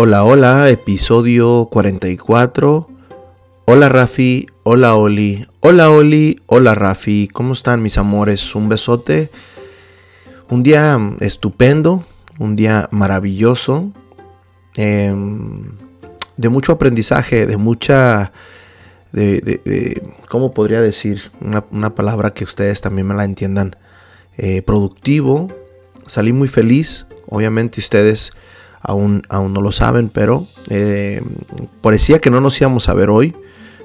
Hola, hola, episodio 44. Hola Rafi, hola Oli, hola Oli, hola Rafi, ¿cómo están mis amores? Un besote. Un día estupendo, un día maravilloso, em, de mucho aprendizaje, de mucha... De, ¿Cómo podría decir? Una, palabra que ustedes también me la entiendan. Eh, productivo. Salí muy feliz. Obviamente ustedes aún, aún no lo saben, pero eh, parecía que no nos íbamos a ver hoy.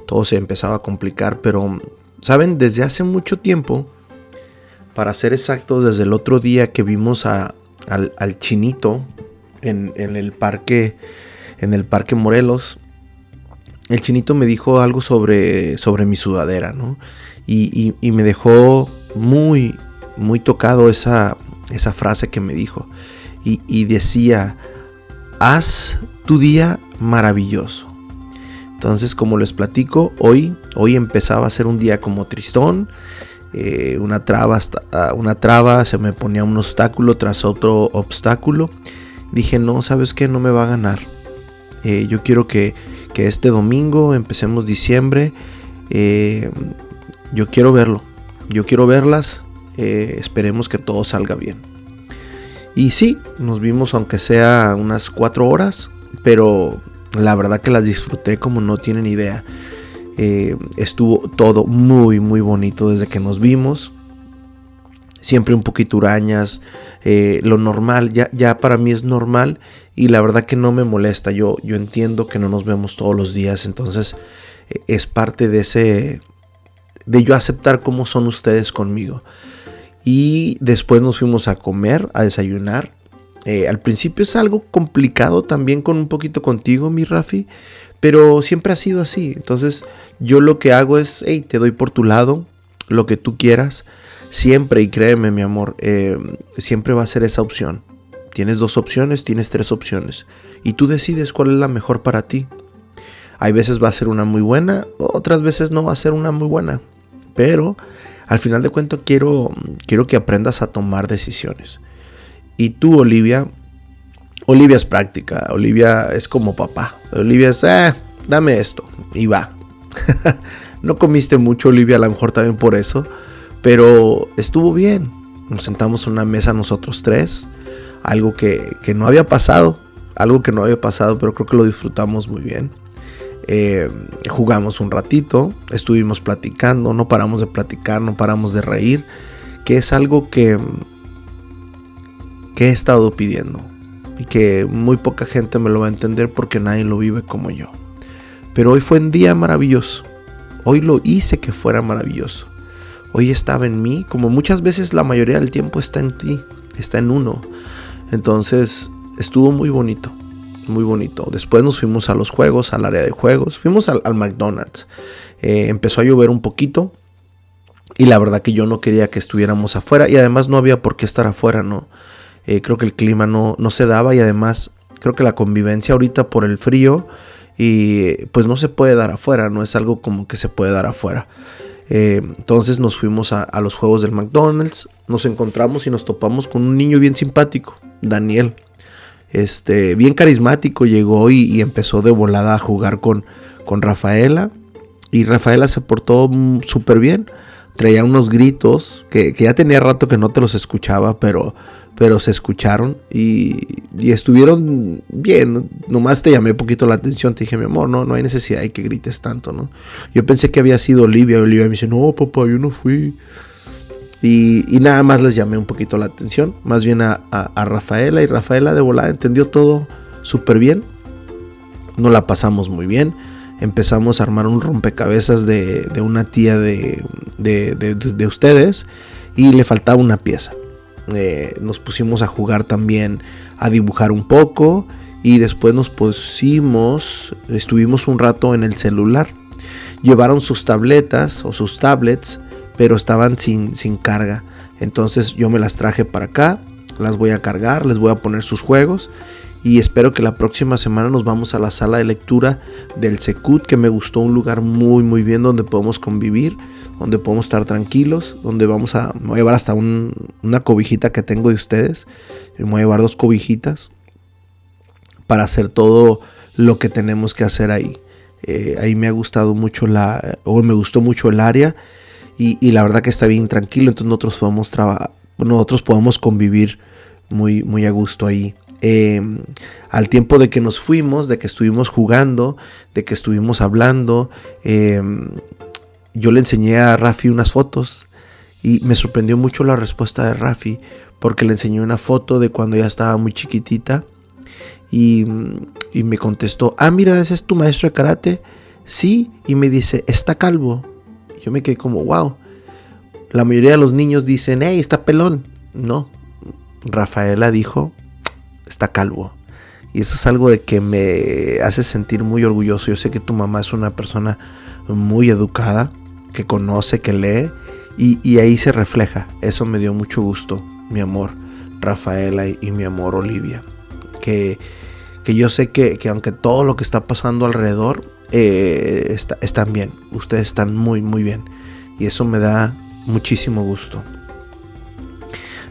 Todo se empezaba a complicar, pero, ¿saben? Desde hace mucho tiempo, para ser exactos, desde el otro día que vimos al, chinito en, el parque, en el parque Morelos, el chinito me dijo algo sobre, sobre mi sudadera, ¿no? Y, me dejó muy, muy tocado esa, esa frase que me dijo. Y, y decía, haz tu día maravilloso. Entonces, como les platico, hoy, hoy empezaba a ser un día como tristón. Eh, una, traba ah, una traba, se me ponía un obstáculo tras otro obstáculo. Dije, no, ¿sabes qué? No me va a ganar. Eh, yo quiero que, este domingo empecemos diciembre. Eh, yo quiero verlo. Yo quiero verlas. esperemos que todo salga bien. Y sí, nos vimos aunque sea unas cuatro horas, pero la verdad que las disfruté como no tienen idea. Eh, estuvo todo muy, muy bonito desde que nos vimos. Siempre un poquito hurañas, eh, lo normal, ya, ya para mí es normal y la verdad que no me molesta. Yo, yo entiendo que no nos vemos todos los días, entonces eh, es parte de ese, de yo aceptar cómo son ustedes conmigo. Y después nos fuimos a comer, a desayunar. Eh, al principio es algo complicado también con un poquito contigo, mi Rafi. Pero siempre ha sido así. Entonces yo lo que hago es, hey, te doy por tu lado lo que tú quieras. Siempre, y créeme mi amor, eh, siempre va a ser esa opción. Tienes dos opciones, tienes tres opciones. Y tú decides cuál es la mejor para ti. Hay veces va a ser una muy buena, otras veces no va a ser una muy buena. Pero al final de cuentas quiero, quiero que aprendas a tomar decisiones. Y tú, Olivia, Olivia es práctica, Olivia es como papá. Olivia es, eh, dame esto y va. no comiste mucho, Olivia, a lo mejor también por eso, pero estuvo bien. Nos sentamos en una mesa nosotros tres, algo que, que no había pasado, algo que no había pasado, pero creo que lo disfrutamos muy bien. Eh, jugamos un ratito, estuvimos platicando, no paramos de platicar, no paramos de reír, que es algo que, que he estado pidiendo y que muy poca gente me lo va a entender porque nadie lo vive como yo. Pero hoy fue un día maravilloso, hoy lo hice que fuera maravilloso. Hoy estaba en mí, como muchas veces la mayoría del tiempo está en ti, está en uno. Entonces estuvo muy bonito muy bonito. Después nos fuimos a los juegos, al área de juegos. Fuimos al, McDonald's. Eh, empezó a llover un poquito. Y la verdad que yo no quería que estuviéramos afuera. Y además no había por qué estar afuera, ¿no? Eh, creo que el clima no, no se daba. Y además creo que la convivencia ahorita por el frío. Y pues no se puede dar afuera. No es algo como que se puede dar afuera. Eh, entonces nos fuimos a, a los juegos del McDonald's. Nos encontramos y nos topamos con un niño bien simpático. Daniel este, bien carismático, llegó y, empezó de volada a jugar con, con Rafaela. Y Rafaela se portó súper bien. Traía unos gritos que, ya tenía rato que no te los escuchaba, pero, pero se escucharon y, estuvieron bien. Nomás te llamé un poquito la atención. Te dije, mi amor, no, no hay necesidad de que grites tanto, ¿no? Yo pensé que había sido Olivia. Olivia me dice, no, papá, yo no fui. Y, nada más les llamé un poquito la atención, más bien a, Rafaela. Y Rafaela de volada entendió todo súper bien. Nos la pasamos muy bien. Empezamos a armar un rompecabezas de, una tía de, de, ustedes y le faltaba una pieza. Eh, nos pusimos a jugar también, a dibujar un poco y después nos pusimos, estuvimos un rato en el celular. Llevaron sus tabletas o sus tablets pero estaban sin, sin carga. Entonces yo me las traje para acá, las voy a cargar, les voy a poner sus juegos y espero que la próxima semana nos vamos a la sala de lectura del Secut, que me gustó un lugar muy muy bien donde podemos convivir, donde podemos estar tranquilos, donde vamos a, voy a llevar hasta una cobijita que tengo de ustedes, me voy a llevar dos cobijitas para hacer todo lo que tenemos que hacer ahí. Eh, ahí me ha gustado mucho la, o me gustó mucho el área y, la verdad que está bien tranquilo, entonces nosotros podemos nosotros podemos convivir muy, muy a gusto ahí. Em, al tiempo de que nos fuimos, de que estuvimos jugando, de que estuvimos hablando, em, yo le enseñé a Rafi unas fotos y me sorprendió mucho la respuesta de Rafi porque le enseñé una foto de cuando ya estaba muy chiquitita y, y me contestó, ah, mira, ese es tu maestro de karate. Sí, y me dice, está calvo. Yo me quedé como, wow. La mayoría de los niños dicen, hey, está pelón. No, Rafaela dijo, está calvo. Y eso es algo de que me hace sentir muy orgulloso. Yo sé que tu mamá es una persona muy educada, que conoce, que lee, y, ahí se refleja. Eso me dio mucho gusto, mi amor, Rafaela y, mi amor, Olivia. Que, que yo sé que, aunque todo lo que está pasando alrededor eh, están bien, ustedes están muy, muy bien. Y eso me da muchísimo gusto.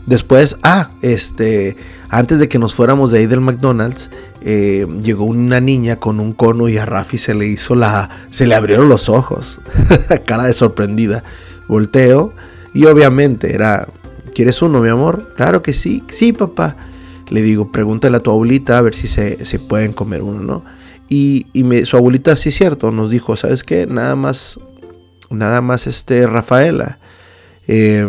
Después, ah, este, antes de que nos fuéramos de ahí del McDonald's, eh, llegó una niña con un cono y a Rafi se le hizo la, se le abrieron los ojos, cara de sorprendida. Volteo y obviamente era, ¿quieres uno, mi amor? Claro que sí, sí, papá. Le digo, pregúntale a tu abuelita a ver si se, pueden comer uno, ¿no? Y, me, su abuelita, sí es cierto, nos dijo, ¿sabes qué? Nada más, nada más este, Rafaela. Eh,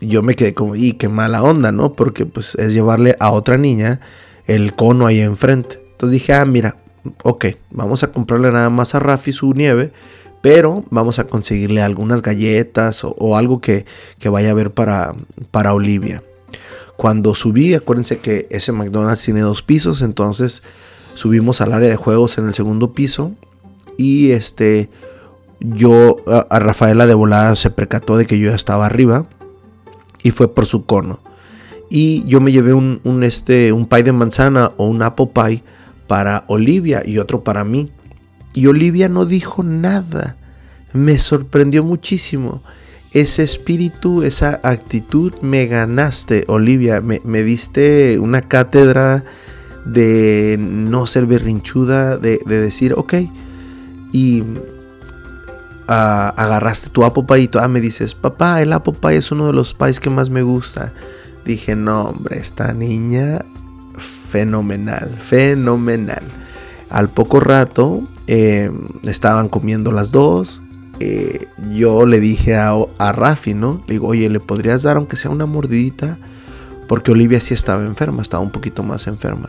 yo me quedé como, y qué mala onda, ¿no? Porque pues es llevarle a otra niña el cono ahí enfrente. Entonces dije, ah, mira, ok, vamos a comprarle nada más a Rafi su nieve, pero vamos a conseguirle algunas galletas o, algo que, vaya a ver para, para Olivia. Cuando subí, acuérdense que ese McDonald's tiene dos pisos, entonces subimos al área de juegos en el segundo piso y este yo a, Rafaela de volada se percató de que yo ya estaba arriba y fue por su cono. Y yo me llevé un, este, un pie de manzana o un apple pie para Olivia y otro para mí. Y Olivia no dijo nada. Me sorprendió muchísimo. Ese espíritu, esa actitud, me ganaste, Olivia. Me, diste una cátedra de no ser berrinchuda, de, decir, ok. Y agarraste tu apple pie y ah, me dices, papá, el apple pie es uno de los pies que más me gusta. Dije, no, hombre, esta niña fenomenal, fenomenal. Al poco rato em, estaban comiendo las dos. Eh, yo le dije a, a Rafi, ¿no? Le digo, oye, ¿le podrías dar aunque sea una mordidita? Porque Olivia sí estaba enferma, estaba un poquito más enferma.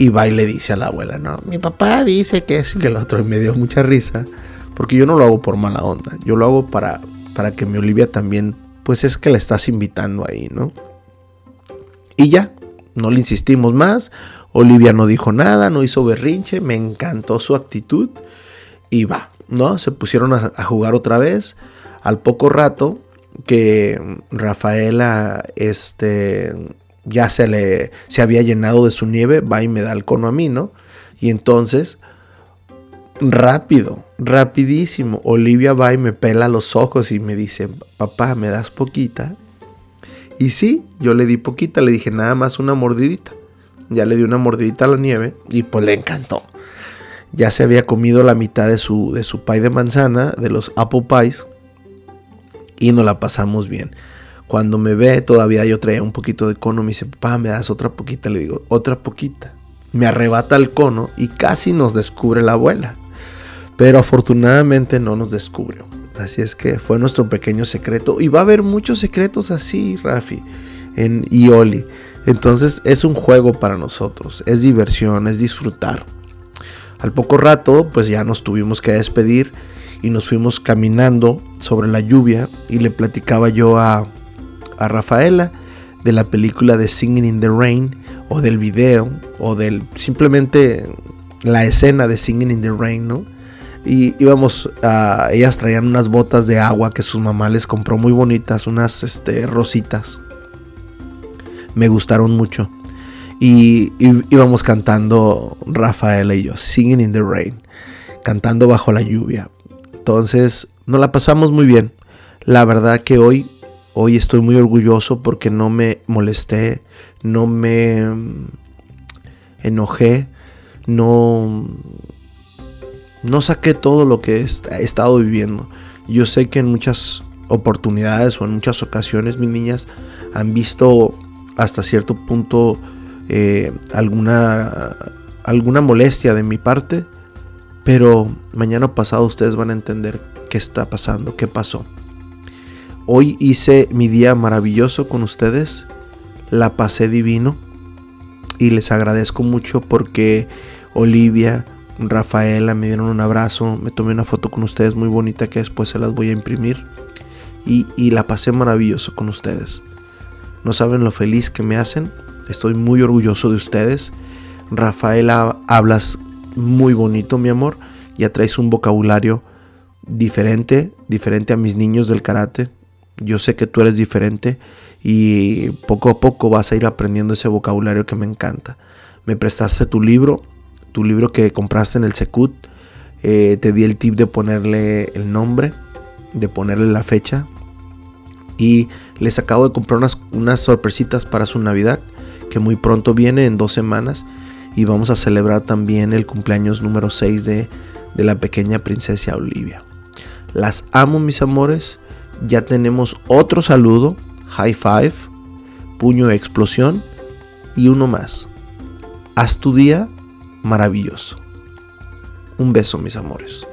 Y va y le dice a la abuela, no, mi papá dice que es que el otro. Me dio mucha risa. Porque yo no lo hago por mala onda. Yo lo hago para, para que mi Olivia también, pues es que la estás invitando ahí, ¿no? Y ya, no le insistimos más. Olivia no dijo nada, no hizo berrinche, me encantó su actitud. Y va, ¿no? Se pusieron a, jugar otra vez. Al poco rato que Rafaela, este, ya se le, se había llenado de su nieve, va y me da el cono a mí, ¿no? Y entonces rápido, rapidísimo. Olivia va y me pela los ojos y me dice, papá, ¿me das poquita? Y sí, yo le di poquita, le dije nada más una mordidita. Ya le di una mordidita a la nieve y pues le encantó. Ya se había comido la mitad de su, de su pie de manzana, de los apple pies, y nos la pasamos bien. Cuando me ve, todavía yo traía un poquito de cono, me dice, papá, ¿me das otra poquita? Le digo, otra poquita. Me arrebata el cono y casi nos descubre la abuela pero afortunadamente no nos descubrió. Así es que fue nuestro pequeño secreto. Y va a haber muchos secretos así, Rafi, en Ioli. Entonces es un juego para nosotros, es diversión, es disfrutar. Al poco rato, pues ya nos tuvimos que despedir y nos fuimos caminando sobre la lluvia y le platicaba yo a, a Rafaela de la película de Singing in the Rain o del video o del simplemente la escena de Singing in the Rain, ¿no? Y íbamos a. Ellas traían unas botas de agua que sus mamá les compró muy bonitas, unas este, rositas. Me gustaron mucho. Y, íbamos cantando Rafael y yo, Singing in the Rain, cantando bajo la lluvia. Entonces, nos la pasamos muy bien. La verdad que hoy, hoy estoy muy orgulloso porque no me molesté, no me enojé, no, no saqué todo lo que he estado viviendo. Yo sé que en muchas oportunidades o en muchas ocasiones mis niñas han visto hasta cierto punto eh, alguna, alguna molestia de mi parte, pero mañana pasado ustedes van a entender qué está pasando, qué pasó. Hoy hice mi día maravilloso con ustedes, la pasé divino y les agradezco mucho porque Olivia, Rafaela me dieron un abrazo, me tomé una foto con ustedes muy bonita que después se las voy a imprimir y, y la pasé maravilloso con ustedes. No saben lo feliz que me hacen, estoy muy orgulloso de ustedes. Rafaela, hablas muy bonito, mi amor, ya traes un vocabulario diferente, diferente a mis niños del karate. Yo sé que tú eres diferente y poco a poco vas a ir aprendiendo ese vocabulario que me encanta. Me prestaste tu libro, tu libro que compraste en el Secut. Eh, te di el tip de ponerle el nombre, de ponerle la fecha. Y les acabo de comprar unas, unas sorpresitas para su Navidad, que muy pronto viene en dos semanas. Y vamos a celebrar también el cumpleaños número 6 de, de la pequeña princesa Olivia. Las amo mis amores. Ya tenemos otro saludo high five, puño de explosión y uno más. Haz tu día maravilloso. Un beso, mis amores.